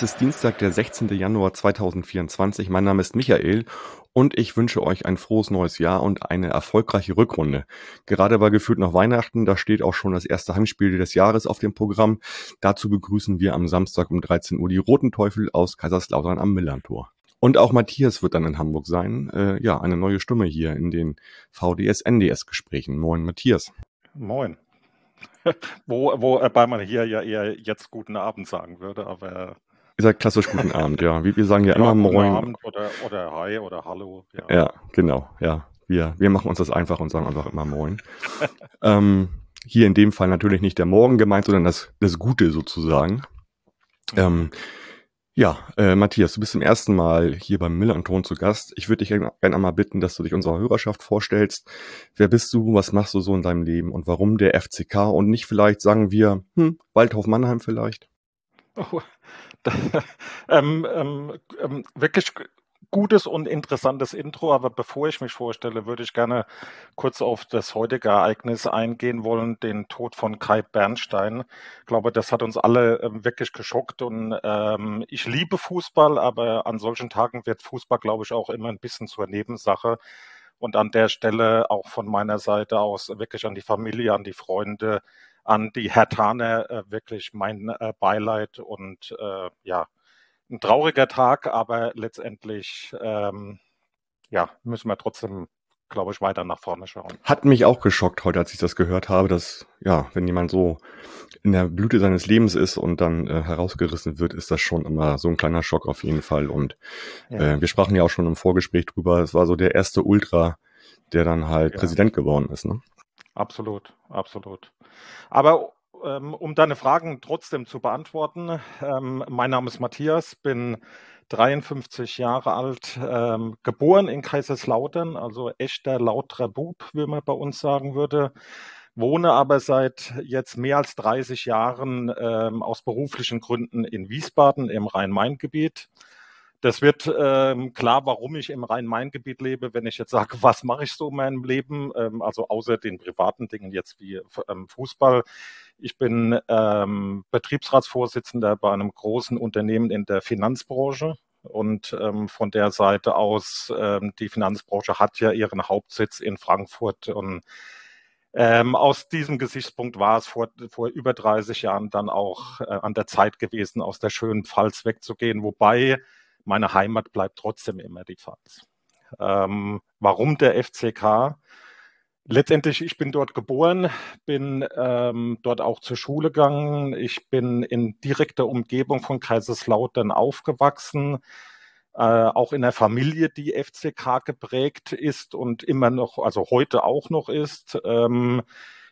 Es ist Dienstag, der 16. Januar 2024. Mein Name ist Michael und ich wünsche euch ein frohes neues Jahr und eine erfolgreiche Rückrunde. Gerade war gefühlt noch Weihnachten, da steht auch schon das erste Heimspiel des Jahres auf dem Programm. Dazu begrüßen wir am Samstag um 13 Uhr die Roten Teufel aus Kaiserslautern am Millantor. Und auch Matthias wird dann in Hamburg sein. Äh, ja, eine neue Stimme hier in den VDS-NDS-Gesprächen. Moin, Matthias. Moin. wo, wobei man hier ja eher jetzt guten Abend sagen würde, aber. Ihr sagt klassisch guten Abend, ja. Wir, wir sagen ja, ja immer Moin. Guten Abend oder, oder Hi oder Hallo. Ja, ja genau, ja. Wir, wir machen uns das einfach und sagen einfach immer Moin. ähm, hier in dem Fall natürlich nicht der Morgen gemeint, sondern das, das Gute sozusagen. Ähm, ja, äh, Matthias, du bist zum ersten Mal hier beim Millanton zu Gast. Ich würde dich gerne einmal bitten, dass du dich unserer Hörerschaft vorstellst. Wer bist du, was machst du so in deinem Leben und warum der FCK und nicht vielleicht, sagen wir, hm, Waldhof Mannheim vielleicht? Oh, ähm, ähm, ähm, wirklich gutes und interessantes Intro, aber bevor ich mich vorstelle, würde ich gerne kurz auf das heutige Ereignis eingehen wollen, den Tod von Kai Bernstein. Ich glaube, das hat uns alle ähm, wirklich geschockt und ähm, ich liebe Fußball, aber an solchen Tagen wird Fußball, glaube ich, auch immer ein bisschen zur Nebensache. Und an der Stelle auch von meiner Seite aus wirklich an die Familie, an die Freunde, an die Herr Hertaner äh, wirklich mein äh, Beileid und äh, ja, ein trauriger Tag, aber letztendlich ähm, ja, müssen wir trotzdem, glaube ich, weiter nach vorne schauen. Hat mich auch geschockt heute, als ich das gehört habe, dass, ja, wenn jemand so in der Blüte seines Lebens ist und dann äh, herausgerissen wird, ist das schon immer so ein kleiner Schock auf jeden Fall. Und ja. äh, wir sprachen ja auch schon im Vorgespräch drüber, es war so der erste Ultra, der dann halt ja. Präsident geworden ist. Ne? Absolut, absolut. Aber ähm, um deine Fragen trotzdem zu beantworten, ähm, mein Name ist Matthias, bin 53 Jahre alt, ähm, geboren in Kaiserslautern, also echter lauterer Bub, wie man bei uns sagen würde. Wohne aber seit jetzt mehr als 30 Jahren ähm, aus beruflichen Gründen in Wiesbaden im Rhein-Main-Gebiet. Das wird ähm, klar, warum ich im Rhein-Main-Gebiet lebe, wenn ich jetzt sage, was mache ich so in meinem Leben, ähm, also außer den privaten Dingen jetzt wie ähm, Fußball. Ich bin ähm, Betriebsratsvorsitzender bei einem großen Unternehmen in der Finanzbranche. Und ähm, von der Seite aus, ähm, die Finanzbranche hat ja ihren Hauptsitz in Frankfurt. Und ähm, aus diesem Gesichtspunkt war es vor, vor über 30 Jahren dann auch äh, an der Zeit gewesen, aus der schönen Pfalz wegzugehen. Wobei meine Heimat bleibt trotzdem immer die Pfalz. Ähm, warum der FCK? Letztendlich, ich bin dort geboren, bin ähm, dort auch zur Schule gegangen. Ich bin in direkter Umgebung von Kaiserslautern aufgewachsen, äh, auch in der Familie, die FCK geprägt ist und immer noch, also heute auch noch ist. Ähm,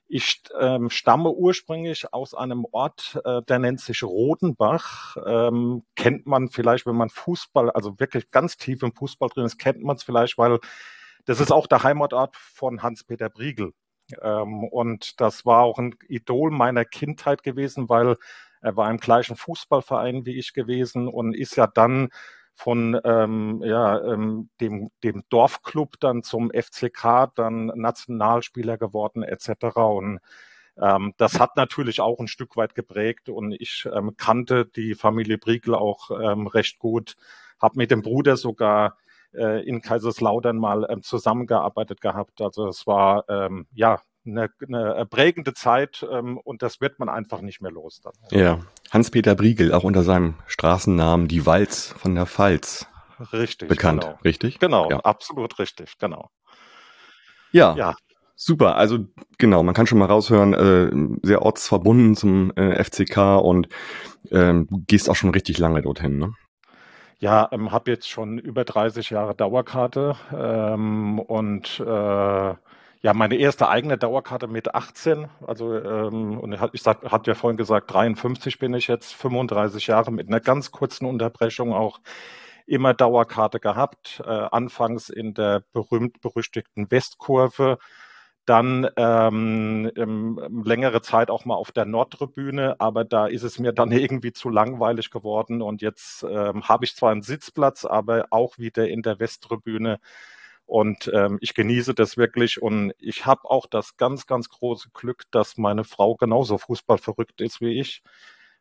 ich ähm, stamme ursprünglich aus einem Ort, äh, der nennt sich Rodenbach. Ähm, kennt man vielleicht, wenn man Fußball, also wirklich ganz tief im Fußball drin ist, kennt man es vielleicht, weil das ist auch der Heimatort von Hans-Peter Briegel. Ähm, und das war auch ein Idol meiner Kindheit gewesen, weil er war im gleichen Fußballverein wie ich gewesen und ist ja dann von ähm, ja, ähm, dem, dem Dorfclub dann zum FCK, dann Nationalspieler geworden etc. Und ähm, das hat natürlich auch ein Stück weit geprägt und ich ähm, kannte die Familie Briegel auch ähm, recht gut, habe mit dem Bruder sogar äh, in Kaiserslautern mal ähm, zusammengearbeitet gehabt. Also es war ähm, ja eine, eine prägende Zeit ähm, und das wird man einfach nicht mehr los. Dann. Ja, Hans-Peter Briegel, auch unter seinem Straßennamen Die Walz von der Pfalz. Richtig. Bekannt, genau. richtig? Genau, ja. absolut richtig, genau. Ja, ja, super. Also genau, man kann schon mal raushören, äh, sehr ortsverbunden zum äh, FCK und ähm, du gehst auch schon richtig lange dorthin, ne? Ja, ähm, habe jetzt schon über 30 Jahre Dauerkarte ähm, und äh, ja, meine erste eigene Dauerkarte mit 18, also ähm, und ich sag, hatte ja vorhin gesagt, 53 bin ich jetzt, 35 Jahre mit einer ganz kurzen Unterbrechung auch immer Dauerkarte gehabt. Äh, anfangs in der berühmt-berüchtigten Westkurve, Dann ähm, ähm, längere Zeit auch mal auf der Nordtribüne, aber da ist es mir dann irgendwie zu langweilig geworden. Und jetzt ähm, habe ich zwar einen Sitzplatz, aber auch wieder in der Westtribüne. Und ähm, ich genieße das wirklich. Und ich habe auch das ganz, ganz große Glück, dass meine Frau genauso fußballverrückt ist wie ich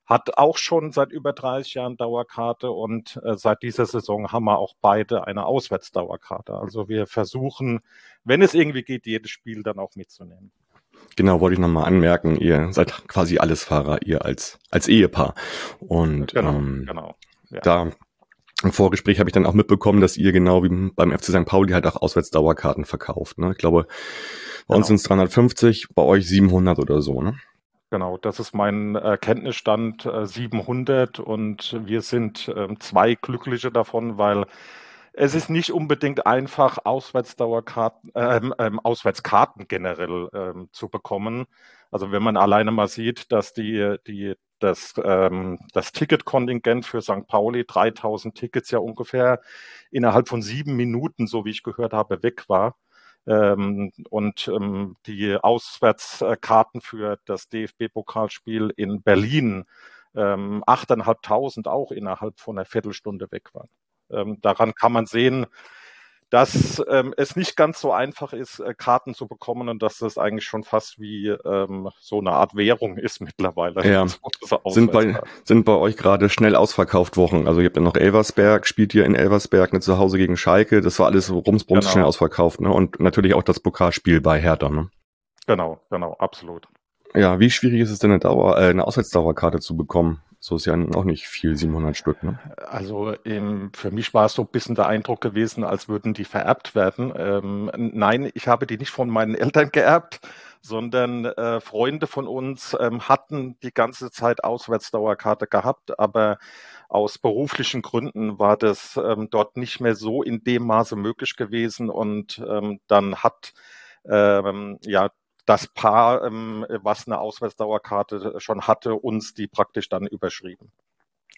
hat auch schon seit über 30 Jahren Dauerkarte und äh, seit dieser Saison haben wir auch beide eine Auswärtsdauerkarte. Also wir versuchen, wenn es irgendwie geht, jedes Spiel dann auch mitzunehmen. Genau, wollte ich nochmal anmerken, ihr seid quasi alles Fahrer, ihr als, als Ehepaar. Und genau, ähm, genau, ja. da im Vorgespräch habe ich dann auch mitbekommen, dass ihr genau wie beim FC St. Pauli halt auch Auswärtsdauerkarten verkauft. Ne? Ich glaube, bei genau. uns sind es 350, bei euch 700 oder so. Ne? Genau, das ist mein äh, Kenntnisstand äh, 700 und wir sind äh, zwei Glückliche davon, weil es ist nicht unbedingt einfach, Auswärtsdauerkarten, ähm, ähm, Auswärtskarten generell ähm, zu bekommen. Also wenn man alleine mal sieht, dass die, die, das, ähm, das Ticketkontingent für St. Pauli, 3000 Tickets ja ungefähr innerhalb von sieben Minuten, so wie ich gehört habe, weg war ähm, und ähm, die Auswärtskarten für das DFB-Pokalspiel in Berlin ähm, 8.500 auch innerhalb von einer Viertelstunde weg waren. Ähm, daran kann man sehen, dass ähm, es nicht ganz so einfach ist, äh, Karten zu bekommen und dass das eigentlich schon fast wie ähm, so eine Art Währung ist mittlerweile. Ja. sind, bei, sind bei euch gerade schnell ausverkauft Wochen. Also ihr habt ja noch Elversberg, spielt ihr in Elversberg ne, zu Hause gegen Schalke. Das war alles rumsbrums genau. schnell ausverkauft. Ne? Und natürlich auch das Pokalspiel bei Hertha. Ne? Genau, genau, absolut. Ja, wie schwierig ist es denn eine, Dauer, äh, eine Auswärtsdauerkarte zu bekommen? So ist ja auch nicht viel, 700 Stück. Ne? Also ähm, für mich war es so ein bisschen der Eindruck gewesen, als würden die vererbt werden. Ähm, nein, ich habe die nicht von meinen Eltern geerbt, sondern äh, Freunde von uns ähm, hatten die ganze Zeit Auswärtsdauerkarte gehabt, aber aus beruflichen Gründen war das ähm, dort nicht mehr so in dem Maße möglich gewesen und ähm, dann hat ähm, ja das Paar, ähm, was eine Auswärtsdauerkarte schon hatte, uns die praktisch dann überschrieben.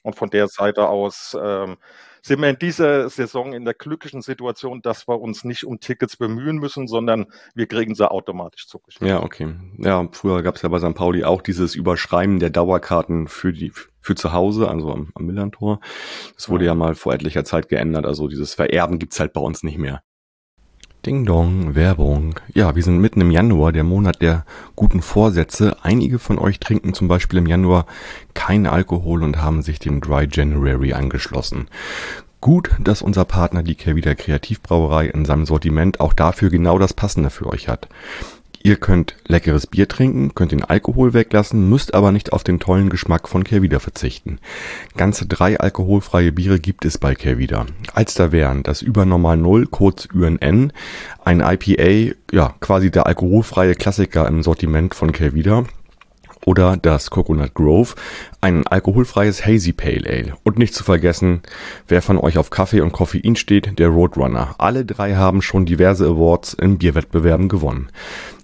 Und von der Seite aus ähm, sind wir in dieser Saison in der glücklichen Situation, dass wir uns nicht um Tickets bemühen müssen, sondern wir kriegen sie automatisch zugeschickt. Ja, okay. Ja, früher gab es ja bei St. Pauli auch dieses Überschreiben der Dauerkarten für die für zu Hause, also am, am Millantor. Das wurde ja. ja mal vor etlicher Zeit geändert. Also dieses Vererben gibt's halt bei uns nicht mehr. Ding Dong, Werbung. Ja, wir sind mitten im Januar, der Monat der guten Vorsätze. Einige von euch trinken zum Beispiel im Januar keinen Alkohol und haben sich dem Dry January angeschlossen. Gut, dass unser Partner die Kervida Kreativbrauerei in seinem Sortiment auch dafür genau das Passende für euch hat. Ihr könnt leckeres Bier trinken, könnt den Alkohol weglassen, müsst aber nicht auf den tollen Geschmack von Kervida verzichten. Ganze drei alkoholfreie Biere gibt es bei Kervida. Als da wären das Übernormal Null, kurz UNN, ein IPA, ja, quasi der alkoholfreie Klassiker im Sortiment von Kervida, oder das Coconut Grove, ein alkoholfreies Hazy Pale Ale. Und nicht zu vergessen, wer von euch auf Kaffee und Koffein steht, der Roadrunner. Alle drei haben schon diverse Awards in Bierwettbewerben gewonnen.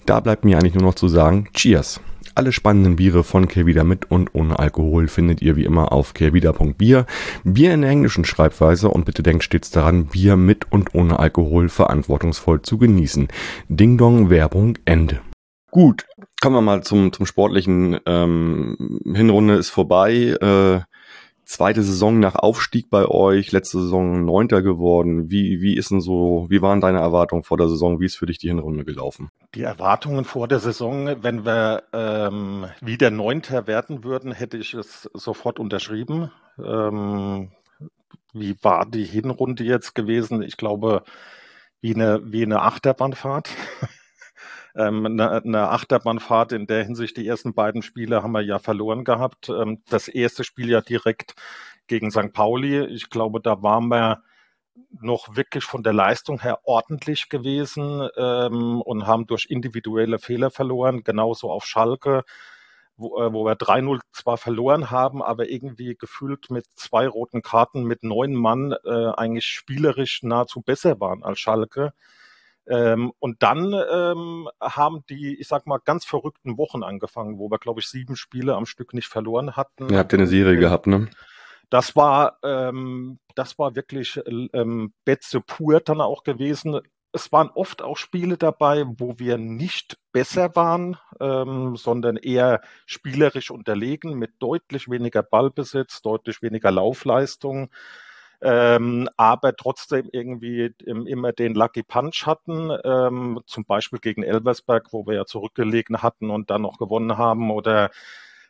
Da bleibt mir eigentlich nur noch zu sagen, Cheers! Alle spannenden Biere von Kehrwieder mit und ohne Alkohol findet ihr wie immer auf kehrwieder.bier. Bier in der englischen Schreibweise und bitte denkt stets daran, Bier mit und ohne Alkohol verantwortungsvoll zu genießen. Ding Dong Werbung Ende. Gut, kommen wir mal zum, zum sportlichen. Ähm, Hinrunde ist vorbei. Äh, zweite Saison nach Aufstieg bei euch, letzte Saison Neunter geworden. Wie, wie ist denn so, wie waren deine Erwartungen vor der Saison? Wie ist für dich die Hinrunde gelaufen? Die Erwartungen vor der Saison, wenn wir ähm, wieder Neunter werden würden, hätte ich es sofort unterschrieben. Ähm, wie war die Hinrunde jetzt gewesen? Ich glaube, wie eine, wie eine Achterbahnfahrt. ähm, eine, eine Achterbahnfahrt in der Hinsicht. Die ersten beiden Spiele haben wir ja verloren gehabt. Ähm, das erste Spiel ja direkt gegen St. Pauli. Ich glaube, da waren wir noch wirklich von der Leistung her ordentlich gewesen ähm, und haben durch individuelle Fehler verloren, genauso auf Schalke, wo, äh, wo wir 3-0 zwar verloren haben, aber irgendwie gefühlt mit zwei roten Karten mit neun Mann äh, eigentlich spielerisch nahezu besser waren als Schalke. Ähm, und dann ähm, haben die, ich sag mal, ganz verrückten Wochen angefangen, wo wir, glaube ich, sieben Spiele am Stück nicht verloren hatten. Ihr habt ja eine Serie gehabt, ne? Das war, ähm, das war wirklich ähm, Betze pur dann auch gewesen. es waren oft auch Spiele dabei, wo wir nicht besser waren, ähm, sondern eher spielerisch unterlegen mit deutlich weniger Ballbesitz, deutlich weniger Laufleistung. Ähm, aber trotzdem irgendwie immer den Lucky Punch hatten, ähm, zum Beispiel gegen Elversberg, wo wir ja zurückgelegen hatten und dann noch gewonnen haben, oder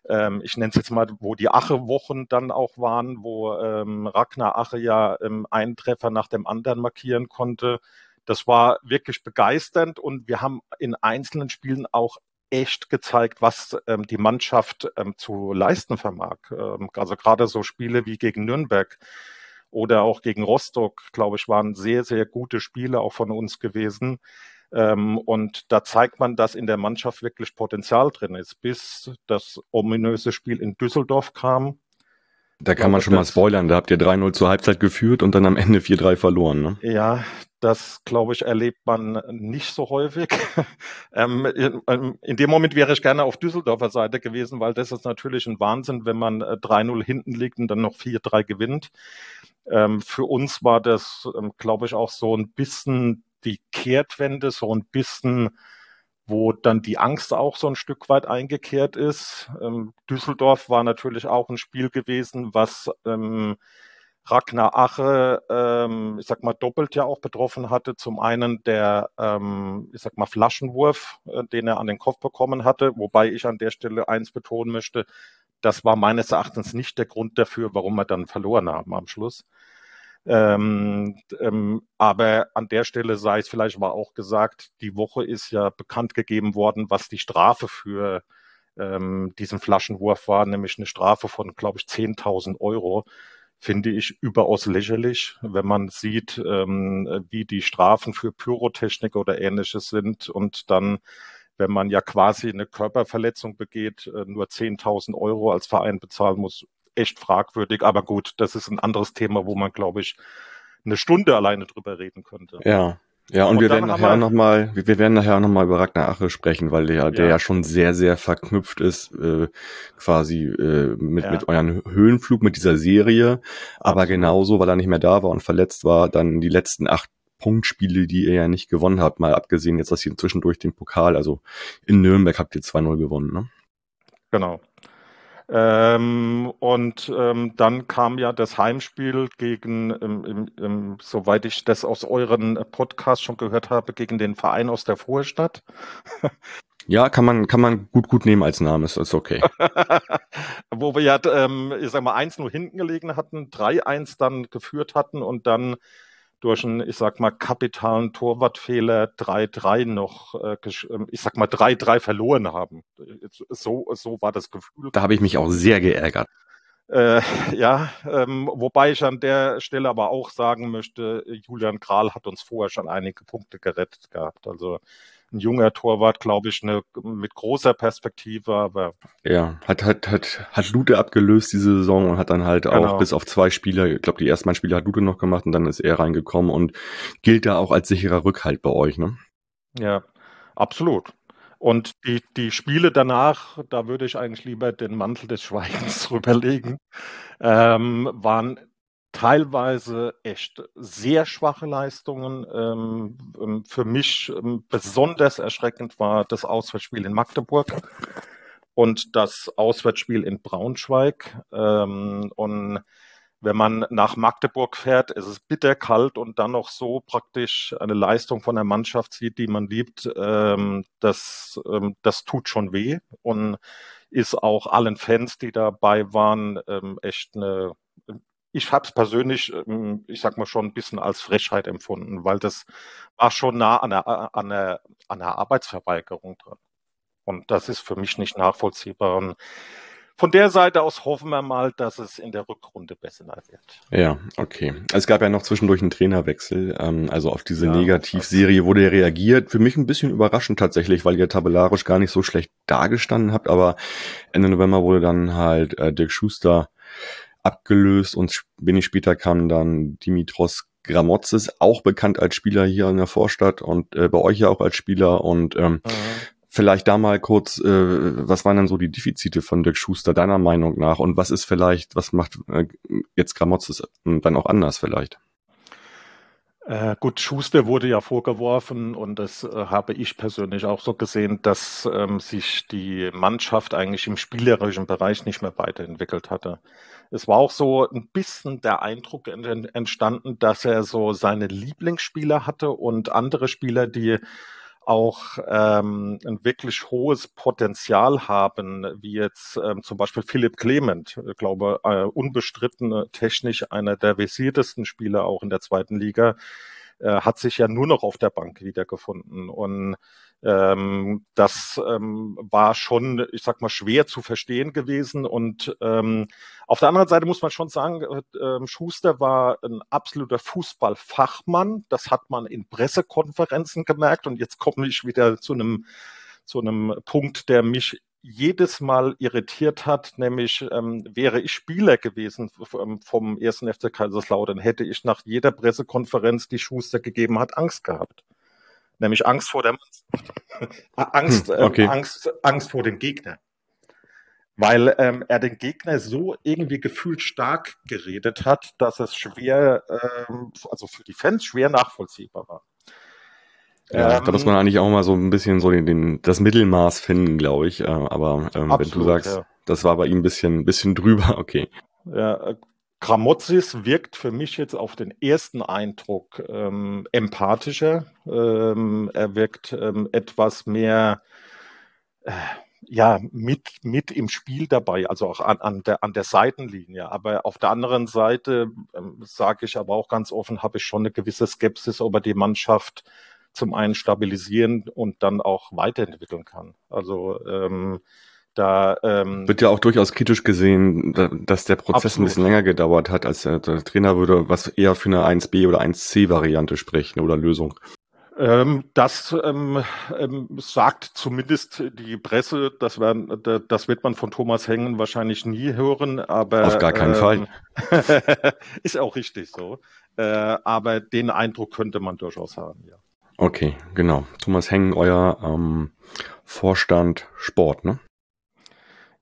ähm, ich nenne es jetzt mal, wo die Ache-Wochen dann auch waren, wo ähm, Ragnar Ache ja ähm, einen Treffer nach dem anderen markieren konnte. Das war wirklich begeisternd und wir haben in einzelnen Spielen auch echt gezeigt, was ähm, die Mannschaft ähm, zu leisten vermag. Ähm, also gerade so Spiele wie gegen Nürnberg oder auch gegen Rostock, glaube ich, waren sehr, sehr gute Spiele auch von uns gewesen. Ähm, und da zeigt man, dass in der Mannschaft wirklich Potenzial drin ist, bis das ominöse Spiel in Düsseldorf kam. Da kann man schon mal spoilern, da habt ihr 3-0 zur Halbzeit geführt und dann am Ende 4-3 verloren. Ne? Ja, das glaube ich erlebt man nicht so häufig. ähm, in, ähm, in, dem Moment wäre ich gerne auf Düsseldorfer Seite gewesen, weil das ist natürlich ein Wahnsinn, wenn man 3-0 äh, hinten liegt und dann noch 4-3 gewinnt. Ähm, für uns war das, ähm, glaube ich, auch so ein bisschen die Kehrtwende, so ein bisschen, wo dann die Angst auch so ein Stück weit eingekehrt ist. Ähm, Düsseldorf war natürlich auch ein Spiel gewesen, was ähm, Ragnar Ache, ähm, ich sag mal, doppelt ja auch betroffen hatte. Zum einen der, ähm, ich sag mal, Flaschenwurf, äh, den er an den Kopf bekommen hatte, wobei ich an der Stelle eins betonen möchte, das war meines Erachtens nicht der Grund dafür, warum wir dann verloren haben am Schluss. Ähm, ähm, aber an der Stelle sei es vielleicht war auch gesagt, die Woche ist ja bekannt gegeben worden, was die Strafe für ähm, diesen Flaschenwurf war, nämlich eine Strafe von, glaube ich, 10.000 Euro. Finde ich überaus lächerlich, wenn man sieht, ähm, wie die Strafen für Pyrotechnik oder ähnliches sind und dann wenn man ja quasi eine Körperverletzung begeht, äh, nur 10.000 Euro als Verein bezahlen muss, echt fragwürdig. Aber gut, das ist ein anderes Thema, wo man, glaube ich, eine Stunde alleine drüber reden könnte. Ja. Ja, und, und wir werden nachher nochmal, wir werden nachher nochmal über Ragnar Ache sprechen, weil der, ja. der ja schon sehr, sehr verknüpft ist, äh, quasi äh, mit, ja. mit euren Höhenflug, mit dieser Serie. Aber Absolut. genauso, weil er nicht mehr da war und verletzt war, dann die letzten acht Punktspiele, die ihr ja nicht gewonnen habt, mal abgesehen jetzt, dass ihr zwischendurch den Pokal, also in Nürnberg habt ihr 2-0 gewonnen, ne? Genau. Ähm, und ähm, dann kam ja das Heimspiel gegen, ähm, im, im, soweit ich das aus euren Podcast schon gehört habe, gegen den Verein aus der Vorstadt. Ja, kann man, kann man gut, gut nehmen als Name, ist, ist okay. Wo wir ja, ähm, ich sag mal, 1 nur hinten gelegen hatten, 3-1 dann geführt hatten und dann durch einen, ich sag mal, kapitalen Torwartfehler 3-3 noch, äh, ähm, ich sag mal, 3-3 verloren haben. So, so war das Gefühl. Da habe ich mich auch sehr geärgert. Äh, ja, ähm, wobei ich an der Stelle aber auch sagen möchte, Julian Kral hat uns vorher schon einige Punkte gerettet gehabt. Also ein junger Torwart, glaube ich, eine, mit großer Perspektive, aber. Ja, hat, hat, hat, hat Lute abgelöst diese Saison und hat dann halt genau. auch bis auf zwei Spieler, ich glaube, die ersten beiden Spieler hat Lute noch gemacht und dann ist er reingekommen und gilt da auch als sicherer Rückhalt bei euch, ne? Ja, absolut. Und die, die Spiele danach, da würde ich eigentlich lieber den Mantel des Schweigens drüberlegen, ähm, waren teilweise echt sehr schwache Leistungen. Ähm, ähm, für mich ähm, besonders erschreckend war das Auswärtsspiel in Magdeburg und das Auswärtsspiel in Braunschweig. Ähm, und wenn man nach Magdeburg fährt, ist es bitterkalt und dann noch so praktisch eine Leistung von der Mannschaft sieht, die man liebt, ähm, das, ähm, das tut schon weh und ist auch allen Fans, die dabei waren, echt eine ich habe es persönlich, ähm, ich sag mal schon ein bisschen als Frechheit empfunden, weil das war schon nah an der, an der, an der Arbeitsverweigerung dran. Und das ist für mich nicht nachvollziehbar. Und von der Seite aus hoffen wir mal, dass es in der Rückrunde besser wird. Ja, okay. Es gab ja noch zwischendurch einen Trainerwechsel. Ähm, also auf diese ja, Negativserie wurde ja reagiert. Für mich ein bisschen überraschend tatsächlich, weil ihr tabellarisch gar nicht so schlecht dargestanden habt. Aber Ende November wurde dann halt äh, Dirk Schuster abgelöst und wenig später kam dann Dimitros Gramotzes, auch bekannt als Spieler hier in der Vorstadt und äh, bei euch ja auch als Spieler und ähm, mhm. vielleicht da mal kurz, äh, was waren denn so die Defizite von Dirk Schuster deiner Meinung nach und was ist vielleicht, was macht äh, jetzt Gramotzes dann auch anders vielleicht? Äh, gut, Schuster wurde ja vorgeworfen und das äh, habe ich persönlich auch so gesehen, dass ähm, sich die Mannschaft eigentlich im spielerischen Bereich nicht mehr weiterentwickelt hatte. Es war auch so ein bisschen der Eindruck entstanden, dass er so seine Lieblingsspieler hatte und andere Spieler, die auch ähm, ein wirklich hohes Potenzial haben, wie jetzt ähm, zum Beispiel Philipp Clement, glaube, äh, unbestritten technisch einer der versiertesten Spieler auch in der zweiten Liga, äh, hat sich ja nur noch auf der Bank wiedergefunden. Und ähm, das ähm, war schon, ich sag mal, schwer zu verstehen gewesen. Und ähm, auf der anderen Seite muss man schon sagen, äh, Schuster war ein absoluter Fußballfachmann. Das hat man in Pressekonferenzen gemerkt. Und jetzt komme ich wieder zu einem zu einem Punkt, der mich jedes Mal irritiert hat, nämlich ähm, wäre ich Spieler gewesen ähm, vom ersten FC Kaiserslautern, hätte ich nach jeder Pressekonferenz, die Schuster gegeben hat, Angst gehabt nämlich Angst vor der Angst, hm, okay. ähm, Angst, Angst vor dem Gegner. Weil ähm, er den Gegner so irgendwie gefühlt stark geredet hat, dass es schwer, ähm, also für die Fans schwer nachvollziehbar war. Ja, ähm, da muss man eigentlich auch mal so ein bisschen so den, den das Mittelmaß finden, glaube ich. Äh, aber ähm, absolut, wenn du sagst, ja. das war bei ihm ein bisschen, bisschen drüber, okay. Ja, äh, Gramozis wirkt für mich jetzt auf den ersten Eindruck ähm, empathischer. Ähm, er wirkt ähm, etwas mehr äh, ja, mit, mit im Spiel dabei, also auch an, an, der, an der Seitenlinie. Aber auf der anderen Seite, ähm, sage ich aber auch ganz offen, habe ich schon eine gewisse Skepsis, ob er die Mannschaft zum einen stabilisieren und dann auch weiterentwickeln kann. Also ähm, da ähm, wird ja auch durchaus kritisch gesehen, dass der Prozess absolut. ein bisschen länger gedauert hat, als der, der, Trainer würde, was eher für eine 1b oder 1c Variante sprechen oder Lösung. Ähm, das ähm, ähm, sagt zumindest die Presse, das, werden, das wird man von Thomas Hengen wahrscheinlich nie hören, aber auf gar keinen Fall. ist auch richtig so. Äh, aber den Eindruck könnte man durchaus haben, ja. Okay, genau. Thomas Hengen, euer ähm, Vorstand Sport, ne?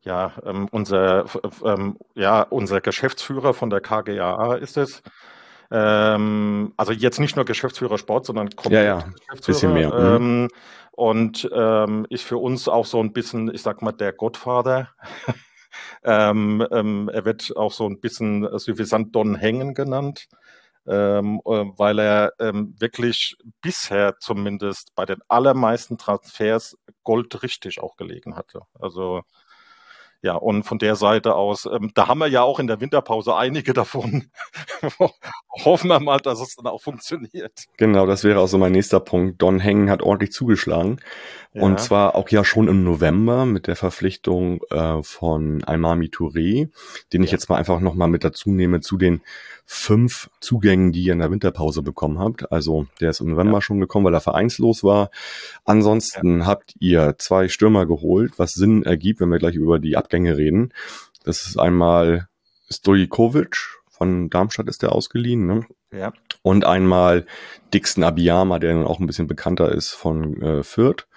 Ja, ähm, unser, ähm, ja, unser Geschäftsführer von der KGAA ist es. Ähm, also jetzt nicht nur Geschäftsführer Sport, sondern komplett ja, ja. Geschäftsführer. Bisschen mehr. Mhm. Ähm, und ähm, ist für uns auch so ein bisschen, ich sag mal, der Gottvater. er wird auch so ein bisschen suffisant Don Hängen genannt. Ähm, äh, weil er ähm, wirklich bisher zumindest bei den allermeisten Transfers goldrichtig auch gelegen hatte. Also ja, und von der Seite aus, ähm, da haben wir ja auch in der Winterpause einige davon. Hoffen wir mal, dass es dann auch funktioniert. Genau, das wäre auch so mein nächster Punkt. Don Hengen hat ordentlich zugeschlagen. Ja. Und zwar auch ja schon im November mit der Verpflichtung äh, von Almami Touré, den ich jetzt mal einfach nochmal mit dazu nehme zu den fünf Zugängen, die ihr in der Winterpause bekommen habt. Also der ist im November ja. schon gekommen, weil er vereinslos war. Ansonsten ja. habt ihr zwei Stürmer geholt, was Sinn ergibt, wenn wir gleich über die Abgänge reden. Das ist einmal Stojikovic, von Darmstadt ist der ausgeliehen, ne? Ja. Und einmal Dixon Abiyama, der dann auch ein bisschen bekannter ist von äh, Fürth.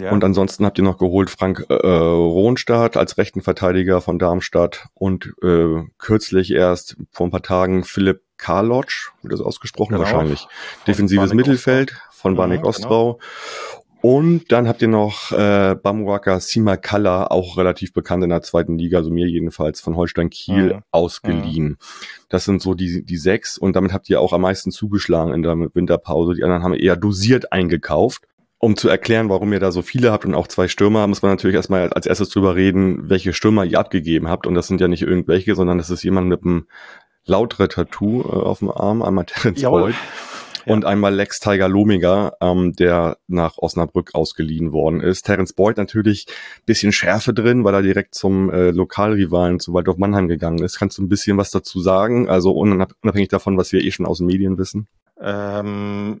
Ja. Und ansonsten habt ihr noch geholt Frank äh, Rohnstadt als rechten Verteidiger von Darmstadt und äh, kürzlich erst vor ein paar Tagen Philipp Karlotsch, wird das ausgesprochen genau. wahrscheinlich. Defensives Mittelfeld von mhm, Ostrau. Genau. Und dann habt ihr noch äh, Bamuaka Simakala, auch relativ bekannt in der zweiten Liga, also mir jedenfalls von Holstein Kiel mhm. ausgeliehen. Mhm. Das sind so die, die sechs und damit habt ihr auch am meisten zugeschlagen in der Winterpause. Die anderen haben eher dosiert eingekauft. Um zu erklären, warum ihr da so viele habt und auch zwei Stürmer, muss man natürlich erstmal als erstes drüber reden, welche Stürmer ihr abgegeben habt. Und das sind ja nicht irgendwelche, sondern das ist jemand mit einem lautere Tattoo äh, auf dem Arm, einmal Terence Boyd und einmal Lex Tiger Lomiger, ähm, der nach Osnabrück ausgeliehen worden ist. Terence Boyd natürlich bisschen Schärfe drin, weil er direkt zum äh, Lokalrivalen zu Waldorf Mannheim gegangen ist. Kannst du ein bisschen was dazu sagen? Also unabhängig davon, was wir eh schon aus den Medien wissen. Ähm,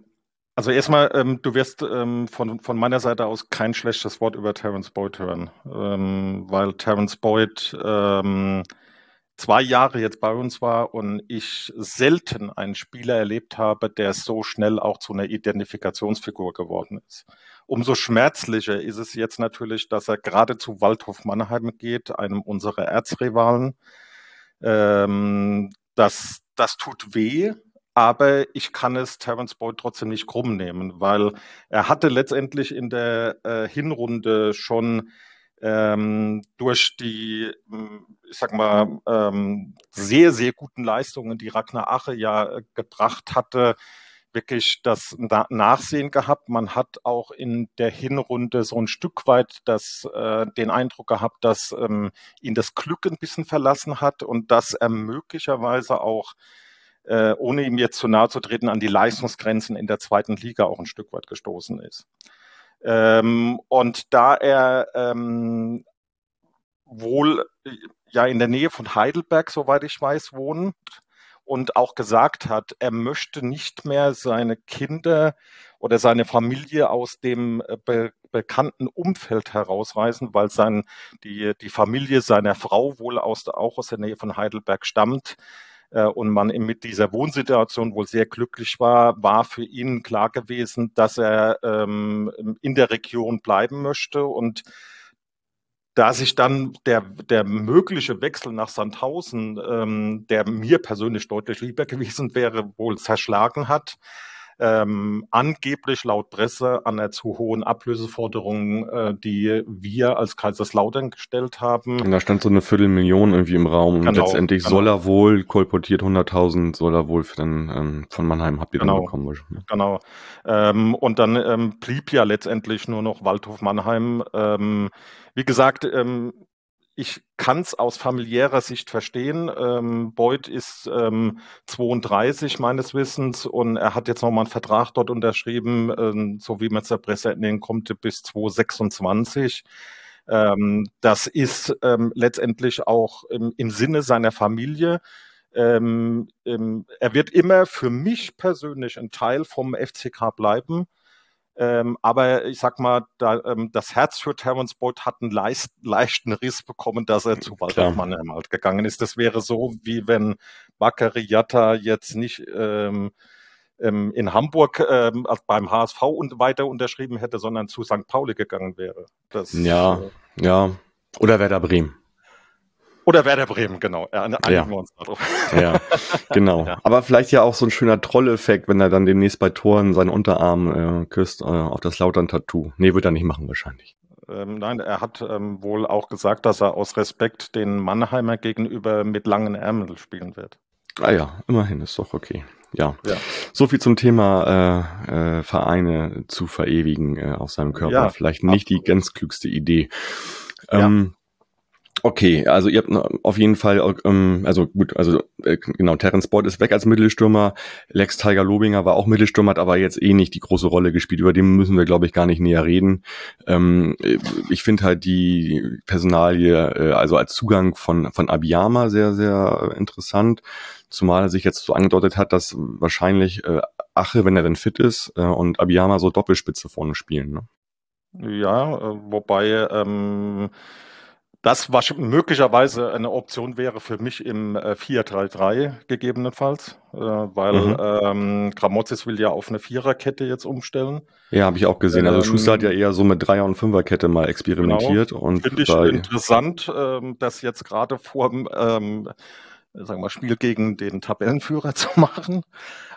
also erstmal, ähm, du wirst ähm, von, von meiner Seite aus kein schlechtes Wort über Terence Boyd hören, ähm, weil Terence Boyd ähm, zwei Jahre jetzt bei uns war und ich selten einen Spieler erlebt habe, der so schnell auch zu einer Identifikationsfigur geworden ist. Umso schmerzlicher ist es jetzt natürlich, dass er gerade zu Waldhof Mannheim geht, einem unserer Erzrivalen. Ähm, das, das tut weh, aber ich kann es Terence Boyd trotzdem nicht krumm nehmen, weil er hatte letztendlich in der äh, Hinrunde schon ähm, durch die, hm, ich sag mal, ähm, sehr, sehr guten Leistungen, die Ragnar Ache ja äh, gebracht hatte, wirklich das Nachsehen gehabt. Man hat auch in der Hinrunde so ein Stück weit das, äh, den Eindruck gehabt, dass ähm, ihn das Glück ein bisschen verlassen hat und dass er möglicherweise auch, äh, ohne ihm jetzt zu nahe zu treten, an die Leistungsgrenzen in der zweiten Liga auch ein Stück weit gestoßen ist. Ähm, und da er ähm, wohl äh, ja in der Nähe von Heidelberg, soweit ich weiß, wohnt und auch gesagt hat, er möchte nicht mehr seine Kinder oder seine Familie aus dem äh, be bekannten Umfeld herausreißen, weil sein, die, die Familie seiner Frau wohl aus, auch aus der Nähe von Heidelberg stammt und man mit dieser Wohnsituation wohl sehr glücklich war, war für ihn klar gewesen, dass er ähm, in der Region bleiben möchte. Und da sich dann der, der mögliche Wechsel nach Sandhausen, ähm, der mir persönlich deutlich lieber gewesen wäre, wohl zerschlagen hat, ähm, angeblich laut Presse an der zu hohen Ablöseforderung, äh, die wir als Kaiserslautern gestellt haben. Und da stand so eine Viertelmillion irgendwie im Raum und genau, letztendlich genau. soll er wohl, kolportiert 100.000, soll er wohl den, ähm, von Mannheim habt ihr genau, dann bekommen. Genau. Ähm, und dann ähm, blieb ja letztendlich nur noch Waldhof Mannheim. Ähm, wie gesagt, ähm, ich kann es aus familiärer Sicht verstehen. Ähm, Boyd ist ähm, 32 meines Wissens und er hat jetzt nochmal einen Vertrag dort unterschrieben, ähm, so wie man es der Presse entnehmen konnte, bis 2026. Ähm, das ist ähm, letztendlich auch im, im, Sinne seiner Familie. Ähm, er wird immer für mich persönlich ein Teil vom FCK bleiben. Ähm, aber ich sag mal, da, ähm, das Herz für Terence Boyd hat einen leicht, leichten Riss bekommen, dass er zu Walter Mannheim halt gegangen ist. Das wäre so, wie wenn Yatta jetzt nicht ähm, ähm, in Hamburg ähm, beim HSV und weiter unterschrieben hätte, sondern zu St. Pauli gegangen wäre. Das, ja, äh, ja. Oder Werder Bremen. Oder Werder Bremen, genau. Ja, ja. wir uns darauf. Ja, genau. Ja. Aber vielleicht ja auch so ein schöner Trolleffekt, wenn er dann demnächst bei Toren seinen Unterarm äh, küsst äh, auf das Lautern-Tattoo. Nee, wird er nicht machen wahrscheinlich. Ähm, nein, er hat ähm, wohl auch gesagt, dass er aus Respekt den Mannheimer gegenüber mit langen Ärmeln spielen wird. Ah ja, immerhin, ist doch okay. Ja. ja. So viel zum Thema äh, äh, Vereine zu verewigen äh, auf seinem Körper. Vielleicht nicht absolut. die ganz klügste Idee. Ähm, Okay, also ihr habt auf jeden Fall, ähm, also gut, also äh, genau, Terence Boyd ist weg als Mittelstürmer, Lex Tiger Lobinger war auch Mittelstürmer, hat aber jetzt eh nicht die große Rolle gespielt, über den müssen wir, glaube ich, gar nicht näher reden. Ähm, ich finde halt die Personalie, äh, also als Zugang von, von Abiyama sehr, sehr interessant, zumal er sich jetzt so angedeutet hat, dass wahrscheinlich äh, Ache, wenn er denn fit ist, äh, und Abiyama so Doppelspitze vorne spielen. Ne? Ja, äh, wobei ähm das was möglicherweise eine Option wäre für mich im äh, 4-3-3 gegebenenfalls, äh, weil mhm. ähm, Gramozis will ja auf eine Viererkette jetzt umstellen. Ja, habe ich auch gesehen. Also ähm, Schuster hat ja eher so mit Dreier- und Fünferkette mal experimentiert. Genau. Finde ich interessant, ähm, das jetzt gerade vor dem ähm, sagen wir, Spiel gegen den Tabellenführer zu machen.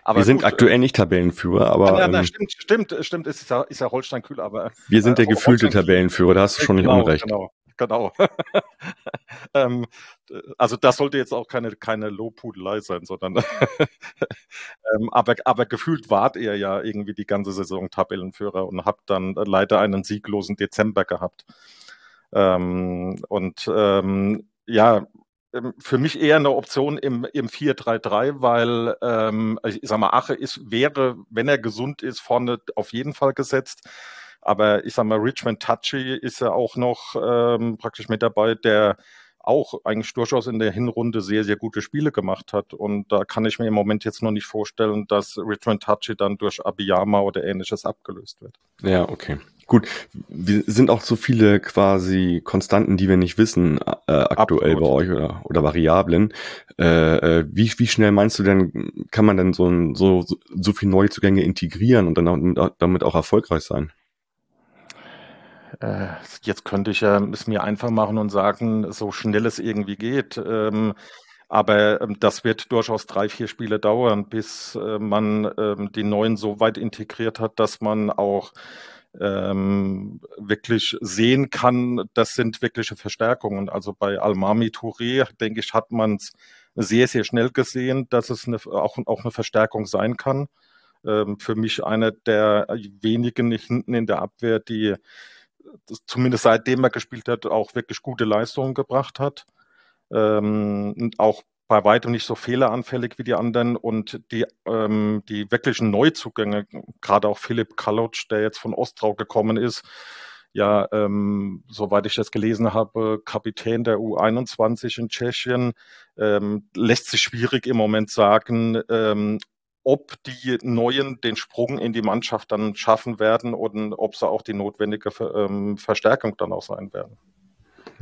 Aber wir sind gut, aktuell nicht Tabellenführer, aber. Ja, na, ähm, stimmt, stimmt, stimmt, ist ja, ist ja Holstein kühl, aber. Wir sind der äh, gefühlte Tabellenführer, da hast du schon genau, nicht unrecht. Genau genau. ähm, also das sollte jetzt auch keine, keine Lobhudelei sein, sondern ähm, aber, aber gefühlt wart ihr ja irgendwie die ganze Saison Tabellenführer und habt dann leider einen sieglosen Dezember gehabt. Ähm, und ähm, ja, ähm, für mich eher eine Option im, im 4-3-3, weil ähm, ich sag mal, Ache ist, wäre, wenn er gesund ist, vorne auf jeden Fall gesetzt. Aber ich sag mal, Richmond Touchy ist ja auch noch ähm, praktisch mit dabei, der auch eigentlich durchaus in der Hinrunde sehr, sehr gute Spiele gemacht hat. Und da kann ich mir im Moment jetzt noch nicht vorstellen, dass Richmond Touchy dann durch Abiyama oder ähnliches abgelöst wird. Ja, okay. Gut, wir sind auch so viele quasi Konstanten, die wir nicht wissen, äh, aktuell Absolut. bei euch oder, oder Variablen. Äh, äh, wie, wie schnell meinst du denn, kann man denn so, ein, so, so viel neue Zugänge integrieren und dann damit auch erfolgreich sein? Äh, jetzt könnte ich ja es mir einfach machen und sagen, so schnell es irgendwie geht. Ähm, Aber ähm, das wird durchaus drei, vier Spiele dauern, bis äh, man ähm, die neuen so weit integriert hat, dass man auch ähm, wirklich sehen kann, das sind wirkliche Verstärkungen. Also bei Almami Touré, denke ich, hat man es sehr, sehr schnell gesehen, dass es eine, auch, auch eine Verstärkung sein kann. Ähm, für mich einer der wenigen hinten in der Abwehr, die zumindest seitdem er gespielt hat, auch wirklich gute Leistungen gebracht hat. Ähm, und auch bei weitem nicht so fehleranfällig wie die anderen und die, ähm, die wirklichen Neuzugänge, gerade auch Philipp Kalotsch, der jetzt von Ostrau gekommen ist, ja, ähm, soweit ich das gelesen habe, Kapitän der U21 in Tschechien, ähm, lässt sich schwierig im Moment sagen, ähm, ob die Neuen den Sprung in die Mannschaft dann schaffen werden und ob sie auch die notwendige ähm, Verstärkung dann auch sein werden.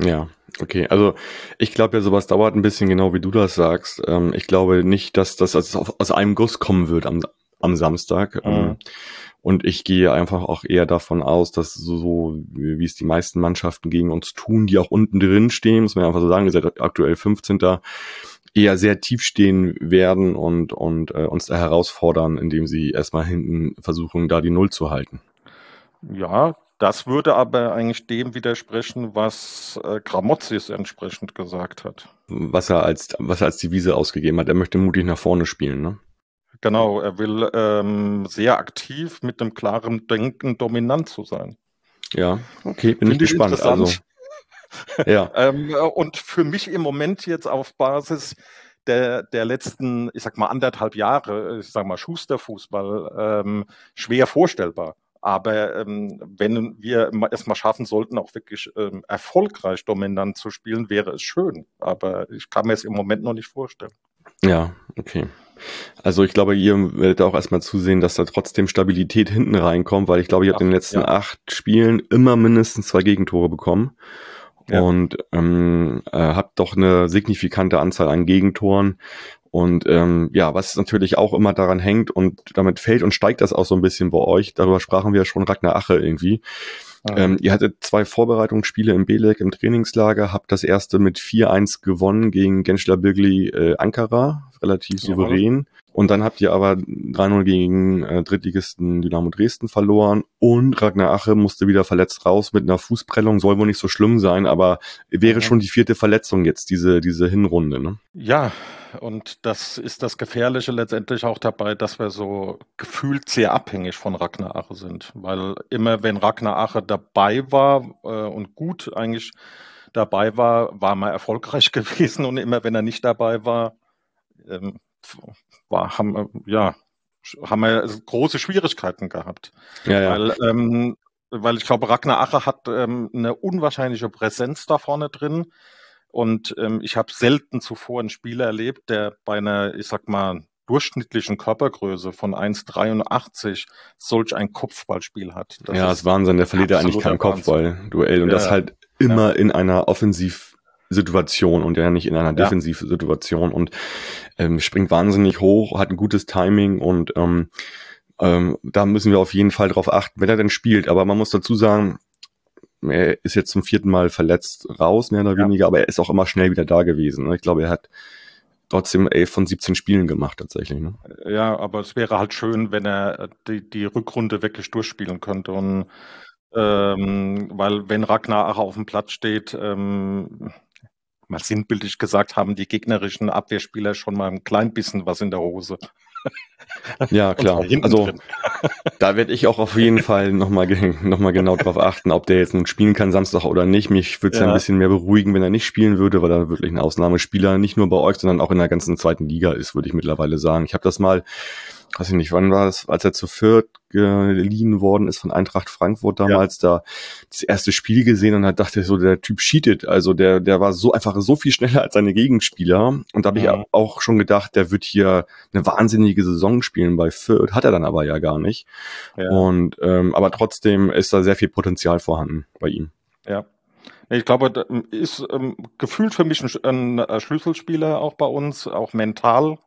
Ja, okay. Also ich glaube ja, sowas dauert ein bisschen genau, wie du das sagst. Ähm, ich glaube nicht, dass das aus einem Guss kommen wird am, am Samstag. Mhm. Ähm, und ich gehe einfach auch eher davon aus, dass so, wie es die meisten Mannschaften gegen uns tun, die auch unten drin stehen, muss man einfach so sagen, wir sind aktuell 15 eher sehr tief stehen werden und, und äh, uns da herausfordern, indem sie erstmal hinten versuchen, da die Null zu halten. Ja, das würde aber eigentlich dem widersprechen, was äh, Gramozis entsprechend gesagt hat. Was er als, was er als Devise ausgegeben hat. Er möchte mutig nach vorne spielen, ne? Genau, er will ähm, sehr aktiv mit einem klaren Denken dominant zu sein. Ja, okay, bin Find ich gespannt. Also, ja. ähm, und für mich im Moment jetzt auf Basis der, der letzten, ich sag mal, anderthalb Jahre, ich sag mal, Schusterfußball, ähm, schwer vorstellbar. Aber ähm, wenn wir es mal schaffen sollten, auch wirklich ähm, erfolgreich dominant zu spielen, wäre es schön. Aber ich kann mir es im Moment noch nicht vorstellen. Ja, okay. Also ich glaube, ihr werdet auch erstmal zusehen, dass da trotzdem Stabilität hinten reinkommt, weil ich glaube, ihr habt in den letzten ja. acht Spielen immer mindestens zwei Gegentore bekommen ja. und ähm, äh, habt doch eine signifikante Anzahl an Gegentoren. Und ähm, ja, was natürlich auch immer daran hängt und damit fällt und steigt das auch so ein bisschen bei euch, darüber sprachen wir ja schon Ragnar Ache irgendwie. Mhm. Ähm, ihr hattet zwei Vorbereitungsspiele im Belek im Trainingslager, habt das erste mit 4-1 gewonnen gegen Genschler Birgli äh, Ankara, relativ souverän. Ja. Und dann habt ihr aber 3-0 gegen äh, Drittligisten Dynamo Dresden verloren und Ragnar Ache musste wieder verletzt raus mit einer Fußprellung. Soll wohl nicht so schlimm sein, aber wäre mhm. schon die vierte Verletzung jetzt, diese, diese Hinrunde. Ne? Ja, und das ist das Gefährliche letztendlich auch dabei, dass wir so gefühlt sehr abhängig von Ragnar Ache sind. Weil immer, wenn Ragnar Ache dabei war äh, und gut eigentlich dabei war, war man erfolgreich gewesen. Und immer, wenn er nicht dabei war, ähm, war, haben, ja, haben wir große Schwierigkeiten gehabt. Ja, ja. Weil, ähm, weil ich glaube, Ragnar Ache hat ähm, eine unwahrscheinliche Präsenz da vorne drin. Und ähm, ich habe selten zuvor einen Spieler erlebt, der bei einer, ich sag mal, durchschnittlichen Körpergröße von 1,83 solch ein Kopfballspiel hat. Das ja, das ist Wahnsinn. Der verliert ja eigentlich kein Kopfball-Duell. Und ja, das halt immer in einer offensiv Situation und ja nicht in einer Defensivsituation und ähm, springt wahnsinnig hoch, hat ein gutes Timing und ähm, ähm, da müssen wir auf jeden Fall drauf achten, wenn er denn spielt. Aber man muss dazu sagen, er ist jetzt zum vierten Mal verletzt raus, mehr oder ja. weniger, aber er ist auch immer schnell wieder da gewesen. Ne? Ich glaube, er hat trotzdem elf von 17 Spielen gemacht tatsächlich. Ne? Ja, aber es wäre halt schön, wenn er die, die Rückrunde wirklich durchspielen könnte. Und ähm, weil wenn Ragnar auch auf dem Platz steht, ähm, mal sinnbildlich gesagt, haben die gegnerischen Abwehrspieler schon mal ein klein bisschen was in der Hose. Ja, klar. Also da werde ich auch auf jeden Fall nochmal noch mal genau drauf achten, ob der jetzt nun spielen kann Samstag oder nicht. Mich würde es ja. ein bisschen mehr beruhigen, wenn er nicht spielen würde, weil er wirklich ein Ausnahmespieler nicht nur bei euch, sondern auch in der ganzen zweiten Liga ist, würde ich mittlerweile sagen. Ich habe das mal weiß ich nicht, wann war das, als er zu Fürth geliehen worden ist von Eintracht Frankfurt damals, ja. da das erste Spiel gesehen und da dachte so, der Typ cheatet. Also der, der war so einfach so viel schneller als seine Gegenspieler. Und da habe ja. ich auch schon gedacht, der wird hier eine wahnsinnige Saison spielen bei Fürth. Hat er dann aber ja gar nicht. Ja. Und ähm, aber trotzdem ist da sehr viel Potenzial vorhanden bei ihm. Ja, ich glaube, ist ähm, gefühlt für mich ein, ein, Schlüsselspieler auch bei uns, auch mental.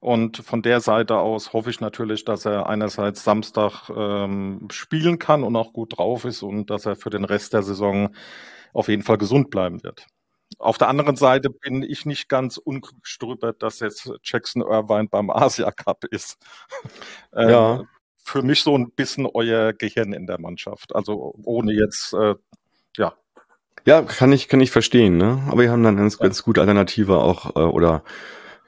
Und von der Seite aus hoffe ich natürlich, dass er einerseits Samstag ähm, spielen kann und auch gut drauf ist und dass er für den Rest der Saison auf jeden Fall gesund bleiben wird. Auf der anderen Seite bin ich nicht ganz unglücklich drüber, dass jetzt Jackson Irvine beim Asia Cup ist. äh, ja. Für mich so ein bisschen euer Gehirn in der Mannschaft. Also ohne jetzt, äh, ja. Ja, kann ich, kann ich verstehen, ne? Aber wir haben dann ganz, ganz gute Alternative auch, äh, oder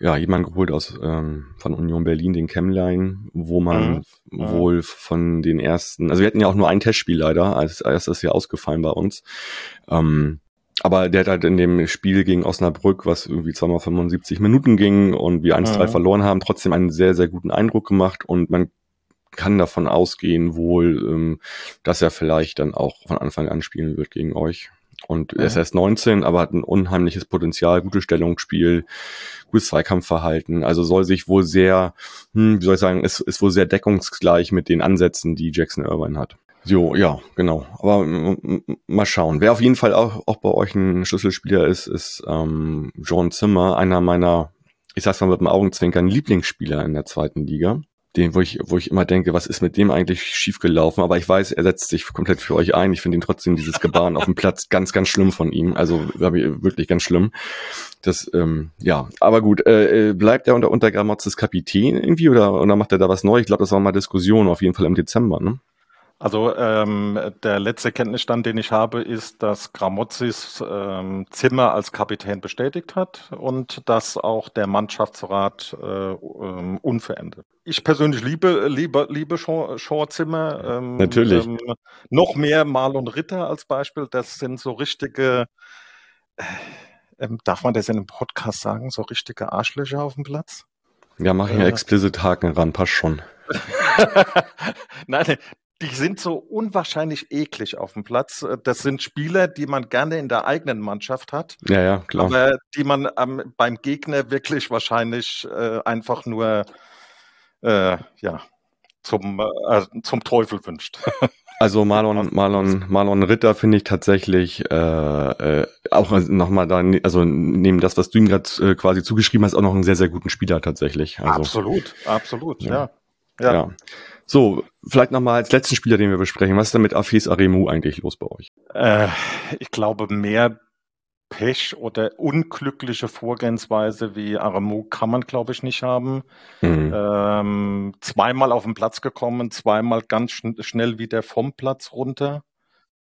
ja, jemand geholt aus ähm, von Union Berlin, den Chemline, wo man mhm. wohl von den ersten, also wir hatten ja auch nur ein Testspiel leider, als erstes ja ausgefallen bei uns. Ähm, aber der hat halt in dem Spiel gegen Osnabrück, was irgendwie zweimal 75 Minuten ging und wir 1-3 mhm. verloren haben, trotzdem einen sehr, sehr guten Eindruck gemacht und man kann davon ausgehen wohl, ähm, dass er vielleicht dann auch von Anfang an spielen wird gegen euch. Und er ist erst 19, aber hat ein unheimliches Potenzial, gutes Stellungsspiel, gutes Zweikampfverhalten. Also soll sich wohl sehr, hm, wie soll ich sagen, ist, ist wohl sehr deckungsgleich mit den Ansätzen, die Jackson Irvine hat. So, ja, genau. Aber mal schauen. Wer auf jeden Fall auch, auch bei euch ein Schlüsselspieler ist, ist ähm, John Zimmer, einer meiner, ich sag's mal mit dem Augenzwinkern, Lieblingsspieler in der zweiten Liga den, wo ich, wo ich immer denke, was ist mit dem eigentlich schiefgelaufen? Aber ich weiß, er setzt sich komplett für euch ein. Ich finde ihn trotzdem dieses Gebaren auf dem Platz ganz, ganz schlimm von ihm. Also wirklich ganz schlimm. Das, ähm, ja, aber gut, äh, äh, bleibt er unter unter Gramotzes Kapitän irgendwie oder, oder macht er da was Neues? Ich glaube, das war mal Diskussion auf jeden Fall im Dezember, ne? Also ähm, der letzte Kenntnisstand, den ich habe, ist, dass Gramozis ähm, Zimmer als Kapitän bestätigt hat und dass auch der Mannschaftsrat äh, ähm, unverändert. Ich persönlich liebe liebe liebe Shaw, Shaw Zimmer. Ähm, Natürlich. Ähm, noch mehr Marlon Ritter als Beispiel. Das sind so richtige. Äh, ähm, darf man das in einem Podcast sagen? So richtige Arschlöcher auf dem Platz? Ja, mach ich äh, explicit Haken ran, passt schon. Nein, die sind so unwahrscheinlich eklig auf dem Platz. Äh, das sind Spieler, die man gerne in der eigenen Mannschaft hat. Ja, ja, klar. Aber die man ähm, beim Gegner wirklich wahrscheinlich äh, einfach nur äh, ja, zum, äh, zum Teufel wünscht. Also Marlon, Marlon, Marlon Ritter finde ich tatsächlich äh, äh, auch nochmal da, also neben das, was du ihm gerade äh, quasi zugeschrieben hast, auch noch einen sehr, sehr guten Spieler tatsächlich. Also, absolut, absolut, ja. ja. ja. So, vielleicht nochmal als letzten Spieler, den wir besprechen. Was ist denn mit Afis Aremu eigentlich los bei euch? Äh, ich glaube, mehr Pech oder unglückliche Vorgehensweise wie Aremu kann man, glaube ich, nicht haben. Mhm. Ähm, zweimal auf den Platz gekommen, zweimal ganz schn schnell wieder vom Platz runter.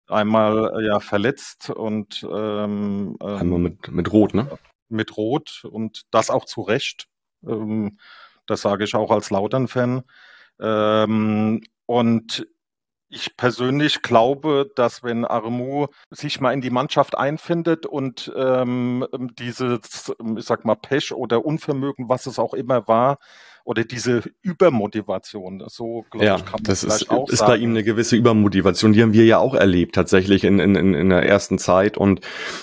Einmal äh, ja verletzt und ähm, ähm, einmal mit, mit Rot, ne? Mit Rot und das auch zu Recht. Ähm, das sage ich auch als Lautern-Fan. Ähm, und ich persönlich glaube, dass wenn Armu sich mal in die Mannschaft einfindet und ähm, dieses, ich sag mal, Pech oder Unvermögen, was es auch immer war, oder diese Übermotivation, so glaube ja, ich, kann man das ist, auch ist sagen. bei ihm eine gewisse Übermotivation, die haben wir ja auch erlebt, tatsächlich in, in, in der ersten Zeit. Und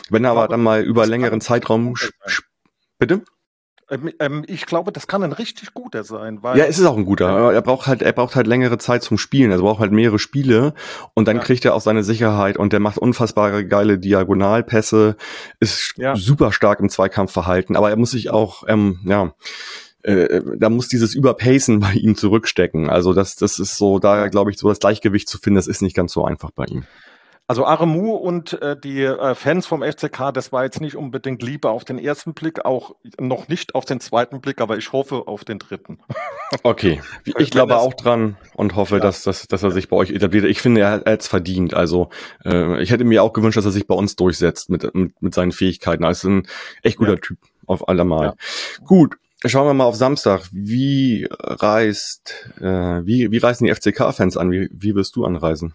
wenn er aber dann mal über längeren Zeitraum, bitte? Ähm, ähm, ich glaube, das kann ein richtig guter sein. Weil ja, es ist auch ein guter. Er braucht halt, er braucht halt längere Zeit zum Spielen. Er braucht halt mehrere Spiele und dann ja. kriegt er auch seine Sicherheit und der macht unfassbare geile Diagonalpässe, ist ja. super stark im Zweikampfverhalten, aber er muss sich auch, ähm, ja, äh, da muss dieses Überpacen bei ihm zurückstecken. Also das, das ist so, da glaube ich, so das Gleichgewicht zu finden, das ist nicht ganz so einfach bei ihm. Also Aremu und äh, die äh, Fans vom FCK, das war jetzt nicht unbedingt Liebe auf den ersten Blick, auch noch nicht auf den zweiten Blick, aber ich hoffe auf den dritten. Okay, ich glaube auch dran und hoffe, ja. dass, dass, dass er sich bei euch etabliert. Ich finde, er hat es verdient. Also äh, ich hätte mir auch gewünscht, dass er sich bei uns durchsetzt mit, mit, mit seinen Fähigkeiten. Also ein echt guter ja. Typ auf allermal. Ja. Gut, Schauen wir mal auf Samstag. Wie reist, äh, wie, wie reisen die FCK-Fans an? Wie, wie wirst du anreisen?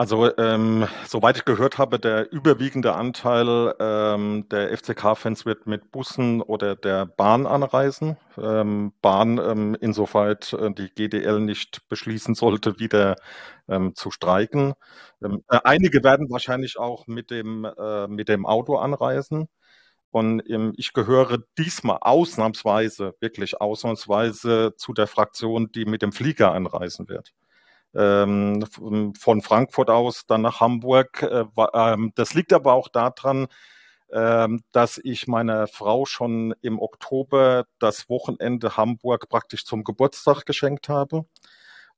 Also, ähm, soweit ich gehört habe, der überwiegende Anteil ähm, der FCK-Fans wird mit Bussen oder der Bahn anreisen. Ähm, Bahn, ähm, insoweit äh, die GDL nicht beschließen sollte, wieder ähm, zu streiken. Ähm, äh, einige werden wahrscheinlich auch mit dem, äh, mit dem Auto anreisen. Und ähm, ich gehöre diesmal ausnahmsweise, wirklich ausnahmsweise zu der Fraktion, die mit dem Flieger anreisen wird ähm, von Frankfurt aus dann nach Hamburg. Äh, ähm, das liegt aber auch daran, ähm, dass ich meiner Frau schon im Oktober das Wochenende Hamburg praktisch zum Geburtstag geschenkt habe.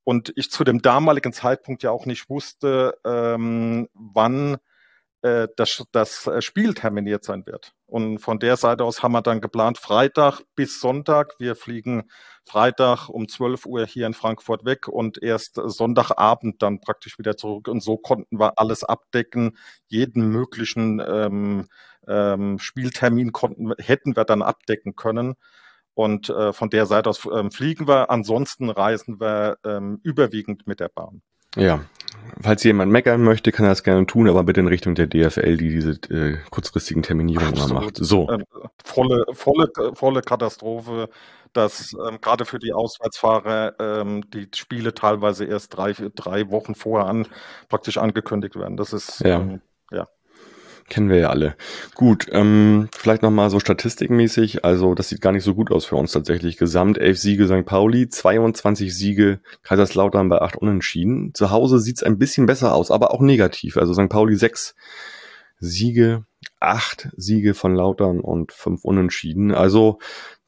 Und ich zu dem damaligen Zeitpunkt ja auch nicht wusste, ähm, wann äh, das, das Spiel terminiert sein wird. Und von der Seite aus haben wir dann geplant, Freitag bis Sonntag. Wir fliegen Freitag um 12 Uhr hier in Frankfurt weg und erst Sonntagabend dann praktisch wieder zurück. Und so konnten wir alles abdecken. Jeden möglichen ähm, ähm, Spieltermin konnten, hätten wir dann abdecken können. Und äh, von der Seite aus ähm, fliegen wir. Ansonsten reisen wir ähm, überwiegend mit der Bahn. Ja, falls jemand meckern möchte, kann er das gerne tun, aber bitte in Richtung der DFL, die diese äh, kurzfristigen Terminierungen immer macht. So. Ähm, volle, volle, volle Katastrophe, dass ähm, gerade für die Auswärtsfahrer ähm, die Spiele teilweise erst drei, drei Wochen vorher an praktisch angekündigt werden. Das ist ja. Ähm, ja. Kennen wir ja alle. Gut, ähm, vielleicht nochmal so statistikmäßig. Also das sieht gar nicht so gut aus für uns tatsächlich. Gesamt 11 Siege St. Pauli, 22 Siege Kaiserslautern bei 8 Unentschieden. Zu Hause sieht's ein bisschen besser aus, aber auch negativ. Also St. Pauli 6 Siege, 8 Siege von Lautern und 5 Unentschieden. Also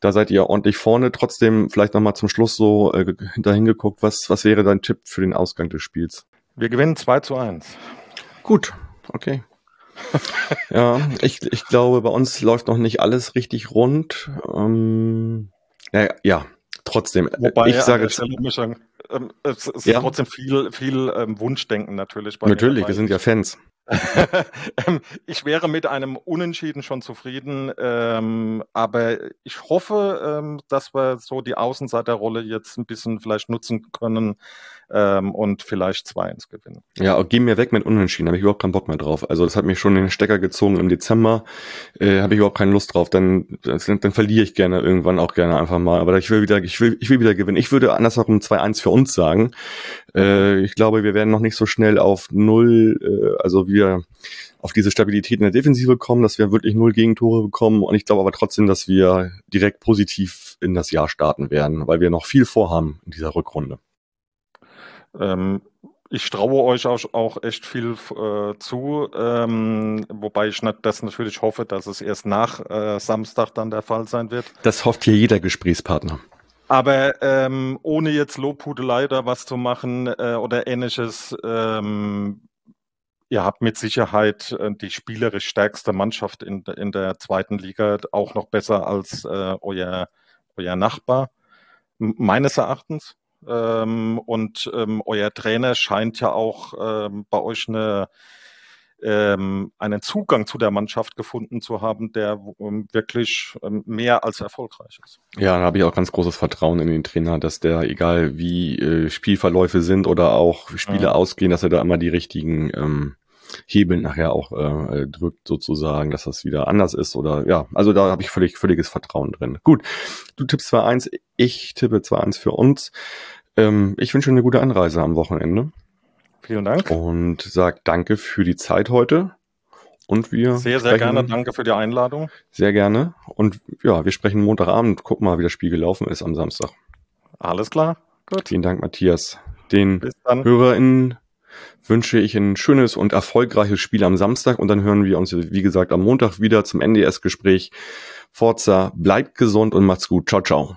da seid ihr ordentlich vorne. Trotzdem vielleicht nochmal zum Schluss so äh, dahin geguckt. Was, was wäre dein Tipp für den Ausgang des Spiels? Wir gewinnen 2 zu 1. Gut, okay ja, ich, ich glaube, bei uns läuft noch nicht alles richtig rund. Ähm, ja, ja, trotzdem. Wobei, ich sage, sagen, ähm, es ist ja? trotzdem viel, viel ähm, Wunschdenken natürlich. natürlich, wir sind ja Fans. Ähm, ich wäre mit einem Unentschieden schon zufrieden, ähm, aber ich hoffe, ähm, dass wir so die Außenseiterrolle jetzt ein bisschen vielleicht nutzen können ähm, und vielleicht 2-1 gewinnen. Ja, geh mir weg mit Unentschieden, habe ich überhaupt keinen Bock mehr drauf. Also das hat mich schon den Stecker gezogen im Dezember, äh, habe ich überhaupt keine Lust drauf. Dann, dann, verliere ich gerne irgendwann auch gerne einfach mal. Aber ich will wieder, ich will, ich will wieder gewinnen. Ich würde andersherum 2-1 für uns sagen. Äh, ich glaube, wir werden noch nicht so schnell auf null, äh, also wir auf diese Stabilität in der Defensive kommen, dass wir wirklich null Gegentore bekommen. Und ich glaube aber trotzdem, dass wir direkt positiv in das Jahr starten werden, weil wir noch viel vorhaben in dieser Rückrunde. Ähm, ich traue euch auch, auch echt viel äh, zu, ähm, wobei ich das natürlich hoffe, dass es erst nach äh, Samstag dann der Fall sein wird. Das hofft hier jeder Gesprächspartner. Aber ähm, ohne jetzt Lobhudelei oder was zu machen äh, oder ähnliches, ähm, ihr habt mit Sicherheit äh, die spielerisch stärkste Mannschaft in, in der zweiten Liga, auch noch besser als äh, euer, euer Nachbar, meines Erachtens. Ähm, und ähm, euer Trainer scheint ja auch ähm, bei euch eine, ähm, einen Zugang zu der Mannschaft gefunden zu haben, der ähm, wirklich ähm, mehr als erfolgreich ist. Ja, da habe ich auch ganz großes Vertrauen in den Trainer, dass der, egal wie äh, Spielverläufe sind oder auch Spiele ja. ausgehen, dass er da immer die richtigen ähm, Hebel nachher auch äh, äh, drückt sozusagen, dass das wieder anders ist oder ja, also da habe ich völlig völliges Vertrauen drin. Gut, du tippst 2-1, ich tippe 2-1 für uns. Ähm, ich wünsche eine gute Anreise am Wochenende. Vielen Dank. Und sag danke für die Zeit heute. Und wir sehr, sehr gerne. Danke für die Einladung. Sehr gerne. Und ja, wir sprechen Montagabend. Guck mal, wie das Spiel gelaufen ist am Samstag. Alles klar. Gut. Vielen Dank, Matthias. Den HörerInnen wünsche ich ein schönes und erfolgreiches Spiel am Samstag und dann hören wir uns, wie gesagt, am Montag wieder zum NDS-Gespräch. Forza, bleibt gesund und macht's gut. Ciao, ciao.